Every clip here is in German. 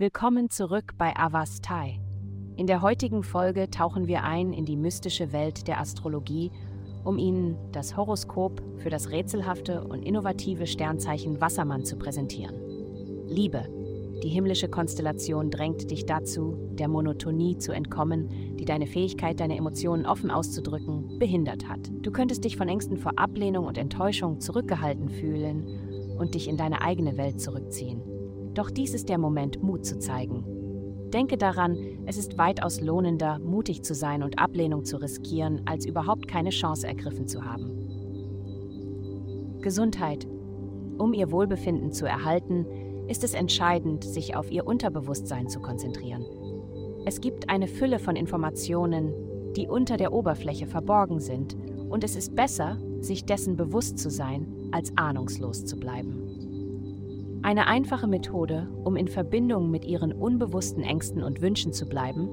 Willkommen zurück bei Avastai. In der heutigen Folge tauchen wir ein in die mystische Welt der Astrologie, um Ihnen das Horoskop für das rätselhafte und innovative Sternzeichen Wassermann zu präsentieren. Liebe. Die himmlische Konstellation drängt dich dazu, der Monotonie zu entkommen, die deine Fähigkeit, deine Emotionen offen auszudrücken, behindert hat. Du könntest dich von Ängsten vor Ablehnung und Enttäuschung zurückgehalten fühlen und dich in deine eigene Welt zurückziehen. Doch dies ist der Moment, Mut zu zeigen. Denke daran, es ist weitaus lohnender, mutig zu sein und Ablehnung zu riskieren, als überhaupt keine Chance ergriffen zu haben. Gesundheit. Um ihr Wohlbefinden zu erhalten, ist es entscheidend, sich auf ihr Unterbewusstsein zu konzentrieren. Es gibt eine Fülle von Informationen, die unter der Oberfläche verborgen sind, und es ist besser, sich dessen bewusst zu sein, als ahnungslos zu bleiben. Eine einfache Methode, um in Verbindung mit Ihren unbewussten Ängsten und Wünschen zu bleiben,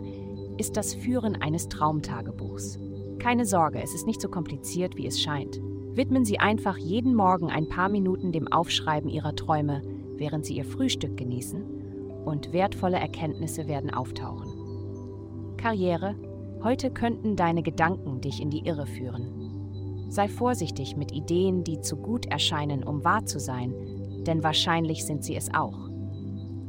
ist das Führen eines Traumtagebuchs. Keine Sorge, es ist nicht so kompliziert, wie es scheint. Widmen Sie einfach jeden Morgen ein paar Minuten dem Aufschreiben Ihrer Träume, während Sie Ihr Frühstück genießen, und wertvolle Erkenntnisse werden auftauchen. Karriere. Heute könnten deine Gedanken dich in die Irre führen. Sei vorsichtig mit Ideen, die zu gut erscheinen, um wahr zu sein, denn wahrscheinlich sind sie es auch.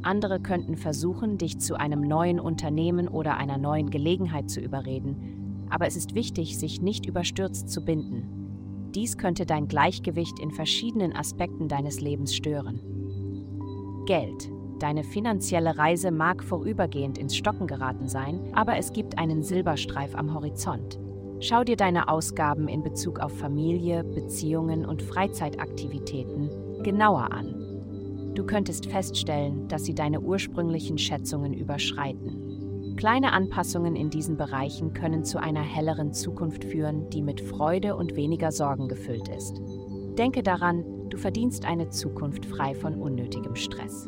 Andere könnten versuchen, dich zu einem neuen Unternehmen oder einer neuen Gelegenheit zu überreden, aber es ist wichtig, sich nicht überstürzt zu binden. Dies könnte dein Gleichgewicht in verschiedenen Aspekten deines Lebens stören. Geld. Deine finanzielle Reise mag vorübergehend ins Stocken geraten sein, aber es gibt einen Silberstreif am Horizont. Schau dir deine Ausgaben in Bezug auf Familie, Beziehungen und Freizeitaktivitäten genauer an. Du könntest feststellen, dass sie deine ursprünglichen Schätzungen überschreiten. Kleine Anpassungen in diesen Bereichen können zu einer helleren Zukunft führen, die mit Freude und weniger Sorgen gefüllt ist. Denke daran, du verdienst eine Zukunft frei von unnötigem Stress.